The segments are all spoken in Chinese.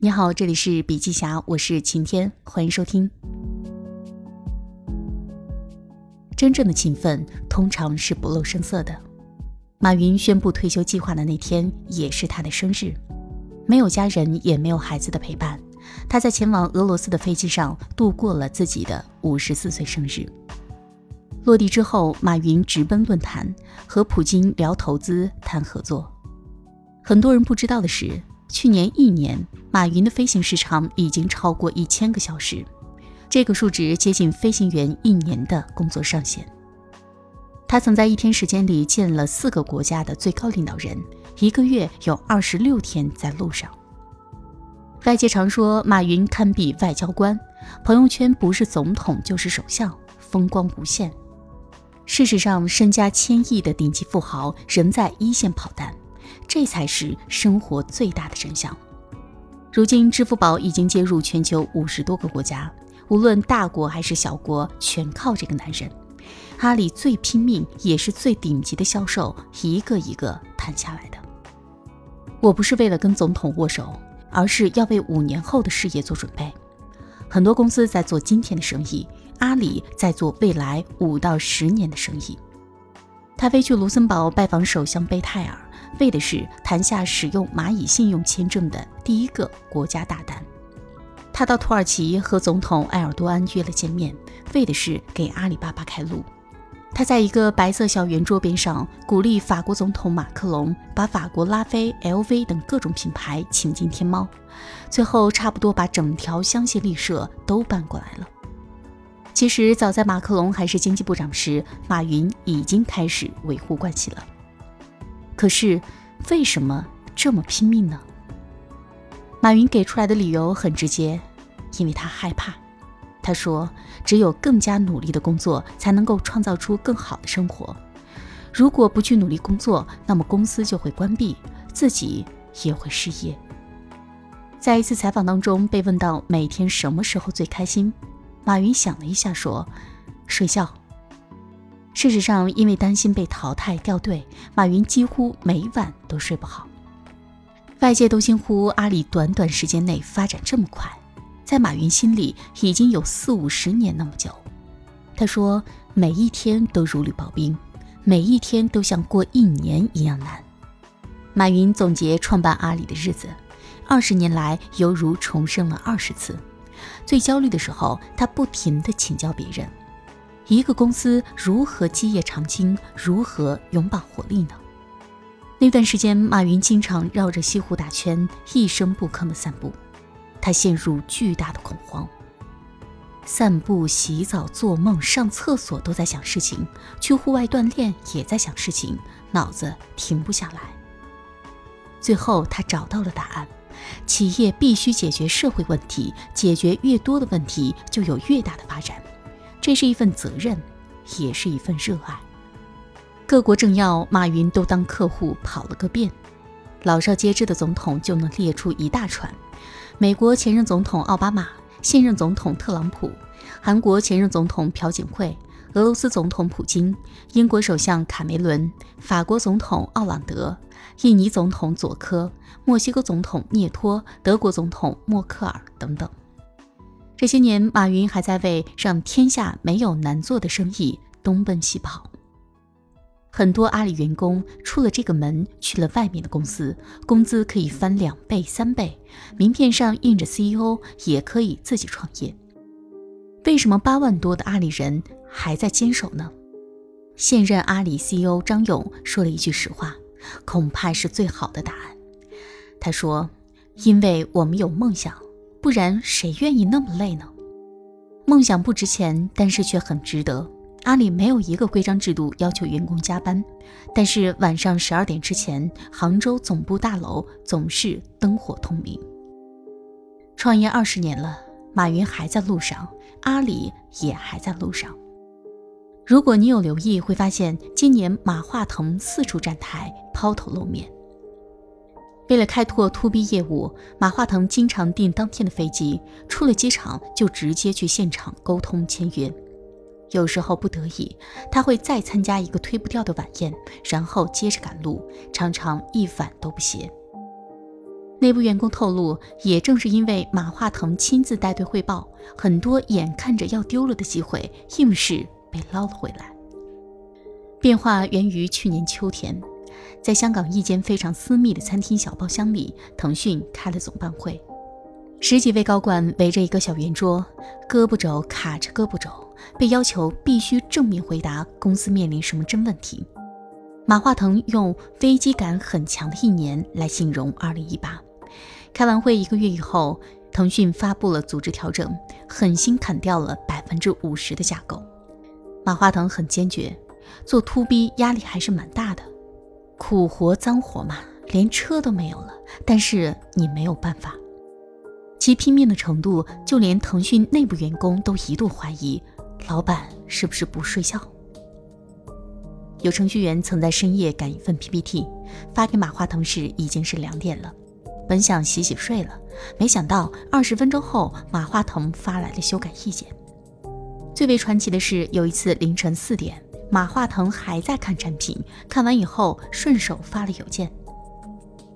你好，这里是笔记侠，我是晴天，欢迎收听。真正的勤奋通常是不露声色的。马云宣布退休计划的那天，也是他的生日，没有家人，也没有孩子的陪伴，他在前往俄罗斯的飞机上度过了自己的五十四岁生日。落地之后，马云直奔论坛，和普京聊投资、谈合作。很多人不知道的是。去年一年，马云的飞行时长已经超过一千个小时，这个数值接近飞行员一年的工作上限。他曾在一天时间里见了四个国家的最高领导人，一个月有二十六天在路上。外界常说马云堪比外交官，朋友圈不是总统就是首相，风光无限。事实上，身家千亿的顶级富豪仍在一线跑单。这才是生活最大的真相。如今，支付宝已经接入全球五十多个国家，无论大国还是小国，全靠这个男人。阿里最拼命，也是最顶级的销售，一个一个谈下来的。我不是为了跟总统握手，而是要为五年后的事业做准备。很多公司在做今天的生意，阿里在做未来五到十年的生意。他飞去卢森堡拜访首相贝泰尔。为的是谈下使用蚂蚁信用签证的第一个国家大单。他到土耳其和总统埃尔多安约了见面，为的是给阿里巴巴开路。他在一个白色小圆桌边上鼓励法国总统马克龙把法国拉菲、LV 等各种品牌请进天猫，最后差不多把整条香榭丽舍都搬过来了。其实早在马克龙还是经济部长时，马云已经开始维护关系了。可是，为什么这么拼命呢？马云给出来的理由很直接，因为他害怕。他说：“只有更加努力的工作，才能够创造出更好的生活。如果不去努力工作，那么公司就会关闭，自己也会失业。”在一次采访当中，被问到每天什么时候最开心，马云想了一下，说：“睡觉。”事实上，因为担心被淘汰掉队，马云几乎每晚都睡不好。外界都惊呼阿里短短时间内发展这么快，在马云心里已经有四五十年那么久。他说：“每一天都如履薄冰，每一天都像过一年一样难。”马云总结创办阿里的日子，二十年来犹如重生了二十次。最焦虑的时候，他不停地请教别人。一个公司如何基业长青，如何永葆活力呢？那段时间，马云经常绕着西湖打圈，一声不吭地散步。他陷入巨大的恐慌，散步、洗澡、做梦、上厕所都在想事情，去户外锻炼也在想事情，脑子停不下来。最后，他找到了答案：企业必须解决社会问题，解决越多的问题，就有越大的发展。这是一份责任，也是一份热爱。各国政要马云都当客户跑了个遍，老少皆知的总统就能列出一大串：美国前任总统奥巴马、现任总统特朗普、韩国前任总统朴槿惠、俄罗斯总统普京、英国首相卡梅伦、法国总统奥朗德、印尼总统佐科、墨西哥总统涅托、德国总统默克尔等等。这些年，马云还在为让天下没有难做的生意东奔西跑。很多阿里员工出了这个门，去了外面的公司，工资可以翻两倍、三倍，名片上印着 CEO，也可以自己创业。为什么八万多的阿里人还在坚守呢？现任阿里 CEO 张勇说了一句实话，恐怕是最好的答案。他说：“因为我们有梦想。”不然谁愿意那么累呢？梦想不值钱，但是却很值得。阿里没有一个规章制度要求员工加班，但是晚上十二点之前，杭州总部大楼总是灯火通明。创业二十年了，马云还在路上，阿里也还在路上。如果你有留意，会发现今年马化腾四处站台，抛头露面。为了开拓 to B 业务，马化腾经常订当天的飞机，出了机场就直接去现场沟通签约。有时候不得已，他会再参加一个推不掉的晚宴，然后接着赶路，常常一晚都不歇。内部员工透露，也正是因为马化腾亲自带队汇报，很多眼看着要丢了的机会，硬是被捞了回来。变化源于去年秋天，在香港一间非常私密的餐厅小包厢里，腾讯开了总办会，十几位高管围着一个小圆桌，胳膊肘卡着胳膊肘，被要求必须正面回答公司面临什么真问题。马化腾用危机感很强的一年来形容2018。开完会一个月以后，腾讯发布了组织调整，狠心砍掉了百分之五十的架构。马化腾很坚决，做 to B 压力还是蛮大的，苦活脏活嘛，连车都没有了。但是你没有办法，其拼命的程度，就连腾讯内部员工都一度怀疑，老板是不是不睡觉。有程序员曾在深夜赶一份 PPT，发给马化腾时已经是两点了。本想洗洗睡了，没想到二十分钟后，马化腾发来了修改意见。最为传奇的是，有一次凌晨四点，马化腾还在看产品，看完以后顺手发了邮件。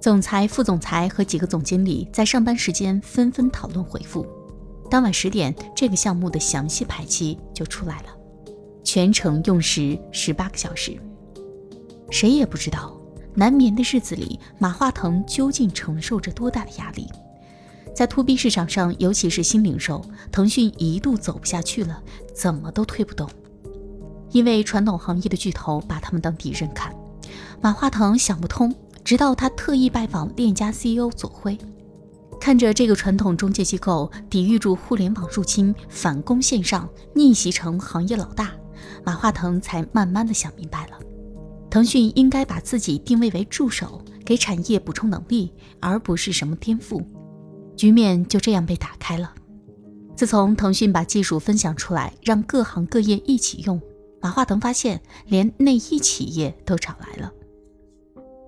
总裁、副总裁和几个总经理在上班时间纷纷讨论回复。当晚十点，这个项目的详细排期就出来了。全程用时十八个小时，谁也不知道难眠的日子里，马化腾究竟承受着多大的压力。在 to B 市场上，尤其是新零售，腾讯一度走不下去了，怎么都推不动，因为传统行业的巨头把他们当敌人看。马化腾想不通，直到他特意拜访链家 CEO 左晖，看着这个传统中介机构抵御住互联网入侵，反攻线上，逆袭成行业老大。马化腾才慢慢的想明白了，腾讯应该把自己定位为助手，给产业补充能力，而不是什么颠覆。局面就这样被打开了。自从腾讯把技术分享出来，让各行各业一起用，马化腾发现连内衣企业都找来了。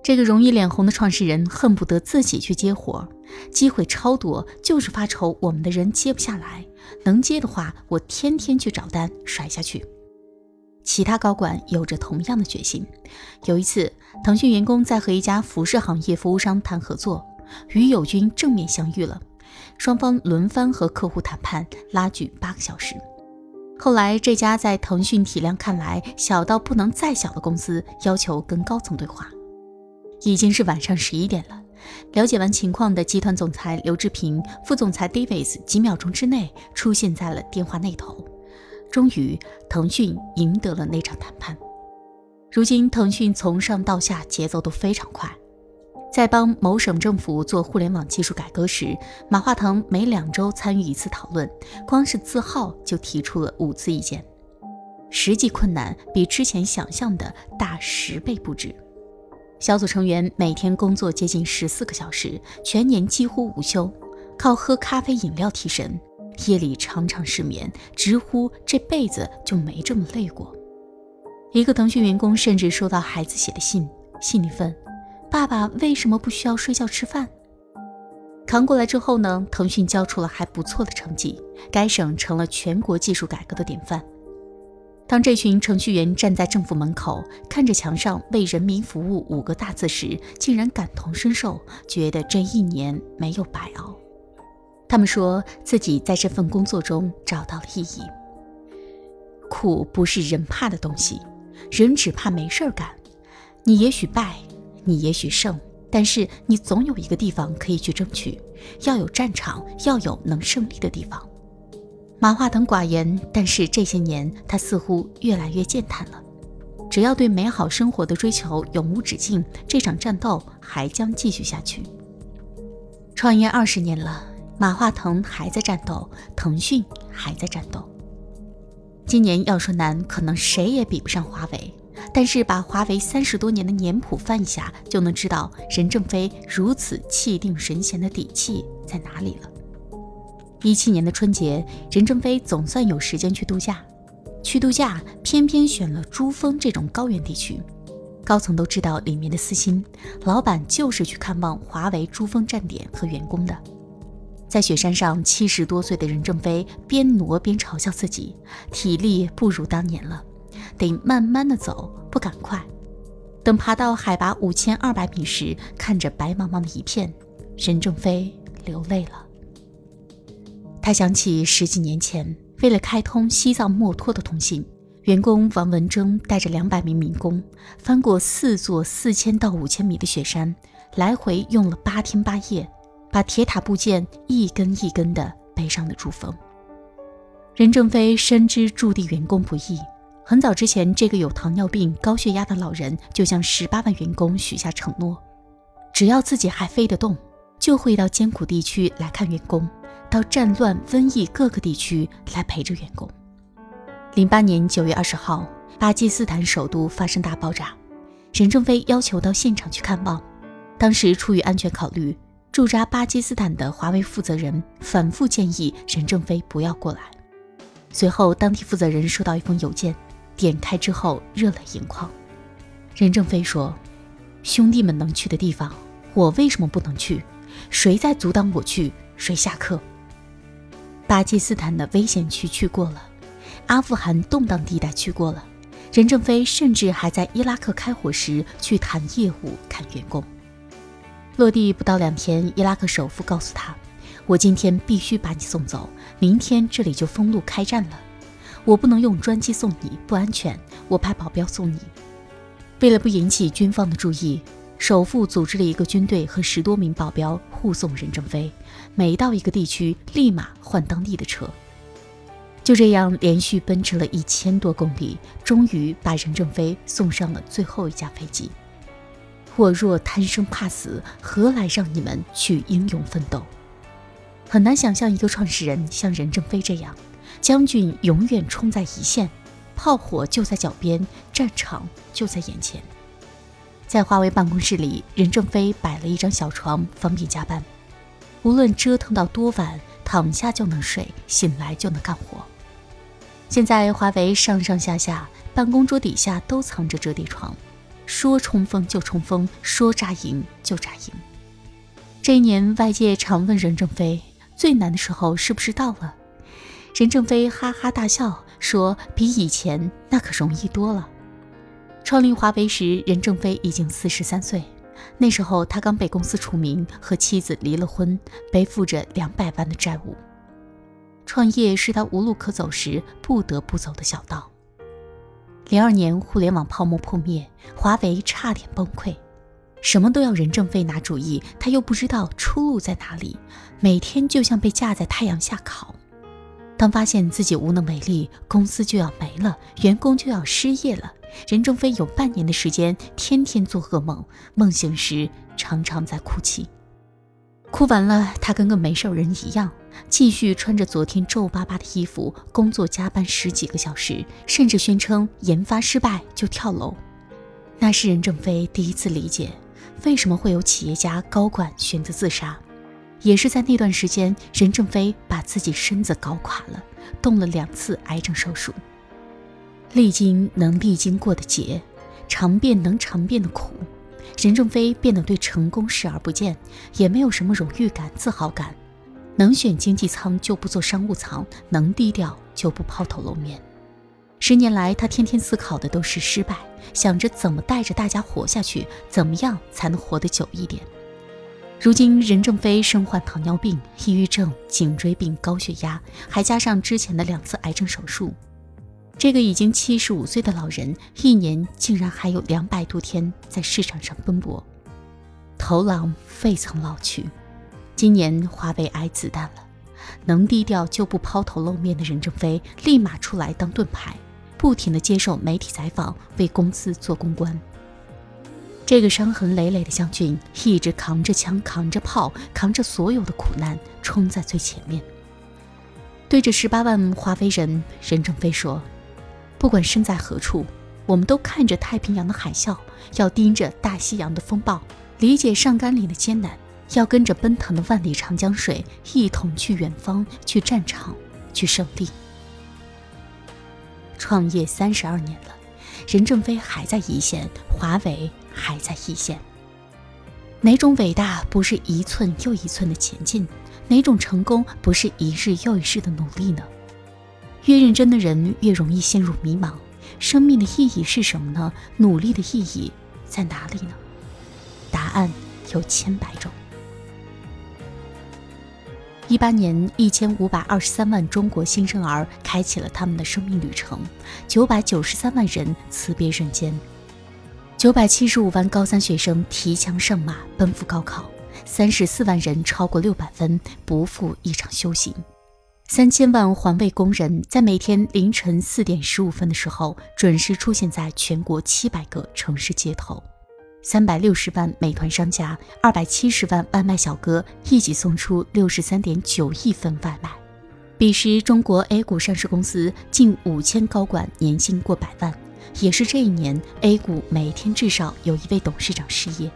这个容易脸红的创始人恨不得自己去接活，机会超多，就是发愁我们的人接不下来。能接的话，我天天去找单甩下去。其他高管有着同样的决心。有一次，腾讯员工在和一家服饰行业服务商谈合作，与友军正面相遇了，双方轮番和客户谈判，拉锯八个小时。后来，这家在腾讯体量看来小到不能再小的公司要求跟高层对话，已经是晚上十一点了。了解完情况的集团总裁刘志平、副总裁 Davis 几秒钟之内出现在了电话那头。终于，腾讯赢得了那场谈判。如今，腾讯从上到下节奏都非常快。在帮某省政府做互联网技术改革时，马化腾每两周参与一次讨论，光是字号就提出了五次意见，实际困难比之前想象的大十倍不止。小组成员每天工作接近十四个小时，全年几乎无休，靠喝咖啡饮料提神。夜里常常失眠，直呼这辈子就没这么累过。一个腾讯员工甚至收到孩子写的信，信里问：“爸爸为什么不需要睡觉吃饭？”扛过来之后呢？腾讯交出了还不错的成绩，该省成了全国技术改革的典范。当这群程序员站在政府门口，看着墙上“为人民服务”五个大字时，竟然感同身受，觉得这一年没有白熬。他们说自己在这份工作中找到了意义。苦不是人怕的东西，人只怕没事儿干。你也许败，你也许胜，但是你总有一个地方可以去争取。要有战场，要有能胜利的地方。马化腾寡言，但是这些年他似乎越来越健谈了。只要对美好生活的追求永无止境，这场战斗还将继续下去。创业二十年了。马化腾还在战斗，腾讯还在战斗。今年要说难，可能谁也比不上华为。但是把华为三十多年的年谱翻一下，就能知道任正非如此气定神闲的底气在哪里了。一七年的春节，任正非总算有时间去度假。去度假，偏偏选了珠峰这种高原地区。高层都知道里面的私心，老板就是去看望华为珠峰站点和员工的。在雪山上，七十多岁的任正非边挪边嘲笑自己，体力不如当年了，得慢慢的走，不赶快。等爬到海拔五千二百米时，看着白茫茫的一片，任正非流泪了。他想起十几年前，为了开通西藏墨脱的通信，员工王文征带着两百名民工，翻过四座四千到五千米的雪山，来回用了八天八夜，把铁塔部件一根一根的背上了珠峰。任正非深知驻地员工不易。很早之前，这个有糖尿病、高血压的老人就向十八万员工许下承诺：只要自己还飞得动，就会到艰苦地区来看员工，到战乱、瘟疫各个地区来陪着员工。零八年九月二十号，巴基斯坦首都发生大爆炸，任正非要求到现场去看望。当时出于安全考虑，驻扎巴基斯坦的华为负责人反复建议任正非不要过来。随后，当地负责人收到一封邮件。点开之后，热泪盈眶。任正非说：“兄弟们能去的地方，我为什么不能去？谁在阻挡我去？谁下课？”巴基斯坦的危险区去过了，阿富汗动荡地带去过了，任正非甚至还在伊拉克开火时去谈业务、看员工。落地不到两天，伊拉克首富告诉他：“我今天必须把你送走，明天这里就封路开战了。”我不能用专机送你，不安全。我派保镖送你。为了不引起军方的注意，首富组织了一个军队和十多名保镖护送任正非，每到一个地区立马换当地的车。就这样连续奔驰了一千多公里，终于把任正非送上了最后一架飞机。我若贪生怕死，何来让你们去英勇奋斗？很难想象一个创始人像任正非这样。将军永远冲在一线，炮火就在脚边，战场就在眼前。在华为办公室里，任正非摆了一张小床，方便加班。无论折腾到多晚，躺下就能睡，醒来就能干活。现在华为上上下下办公桌底下都藏着折叠床，说冲锋就冲锋，说扎营就扎营。这一年，外界常问任正非，最难的时候是不是到了？任正非哈哈大笑说：“比以前那可容易多了。”创立华为时，任正非已经四十三岁。那时候他刚被公司除名，和妻子离了婚，背负着两百万的债务。创业是他无路可走时不得不走的小道。零二年互联网泡沫破灭，华为差点崩溃，什么都要任正非拿主意，他又不知道出路在哪里，每天就像被架在太阳下烤。当发现自己无能为力，公司就要没了，员工就要失业了，任正非有半年的时间天天做噩梦，梦醒时常常在哭泣。哭完了，他跟个没事人一样，继续穿着昨天皱巴巴的衣服工作，加班十几个小时，甚至宣称研发失败就跳楼。那是任正非第一次理解，为什么会有企业家高管选择自杀。也是在那段时间，任正非把自己身子搞垮了，动了两次癌症手术。历经能历经过的劫，尝遍能尝遍的苦，任正非变得对成功视而不见，也没有什么荣誉感、自豪感。能选经济舱就不坐商务舱，能低调就不抛头露面。十年来，他天天思考的都是失败，想着怎么带着大家活下去，怎么样才能活得久一点。如今，任正非身患糖尿病、抑郁症、颈椎病、高血压，还加上之前的两次癌症手术。这个已经七十五岁的老人，一年竟然还有两百多天在市场上奔波，头狼未曾老去。今年华为挨子弹了，能低调就不抛头露面的任正非，立马出来当盾牌，不停地接受媒体采访，为公司做公关。这个伤痕累累的将军一直扛着枪、扛着炮、扛着所有的苦难，冲在最前面。对着十八万华为人，任正非说：“不管身在何处，我们都看着太平洋的海啸，要盯着大西洋的风暴，理解上甘岭的艰难，要跟着奔腾的万里长江水，一同去远方，去战场，去胜利。”创业三十二年了。任正非还在一线，华为还在一线。哪种伟大不是一寸又一寸的前进？哪种成功不是一日又一日的努力呢？越认真的人越容易陷入迷茫。生命的意义是什么呢？努力的意义在哪里呢？答案有千百种。一八年，一千五百二十三万中国新生儿开启了他们的生命旅程，九百九十三万人辞别人间，九百七十五万高三学生提枪上马奔赴高考，三十四万人超过六百分不负一场修行，三千万环卫工人在每天凌晨四点十五分的时候准时出现在全国七百个城市街头。三百六十万美团商家，二百七十万外卖小哥一起送出六十三点九亿份外卖。彼时，中国 A 股上市公司近五千高管年薪过百万，也是这一年 A 股每天至少有一位董事长失业。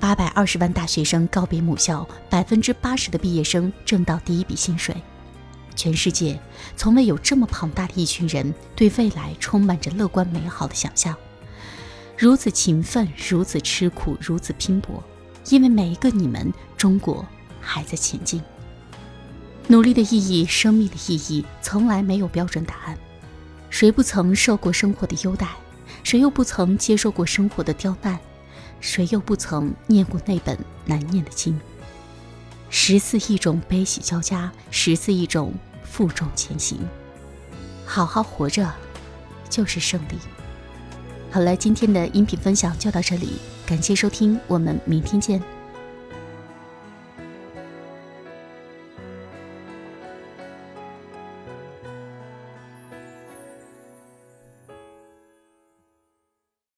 八百二十万大学生告别母校，百分之八十的毕业生挣到第一笔薪水。全世界从未有这么庞大的一群人，对未来充满着乐观美好的想象。如此勤奋，如此吃苦，如此拼搏，因为每一个你们，中国还在前进。努力的意义，生命的意义，从来没有标准答案。谁不曾受过生活的优待？谁又不曾接受过生活的刁难？谁又不曾念过那本难念的经？十四亿种悲喜交加，十四亿种负重前行。好好活着，就是胜利。好了，今天的音频分享就到这里，感谢收听，我们明天见。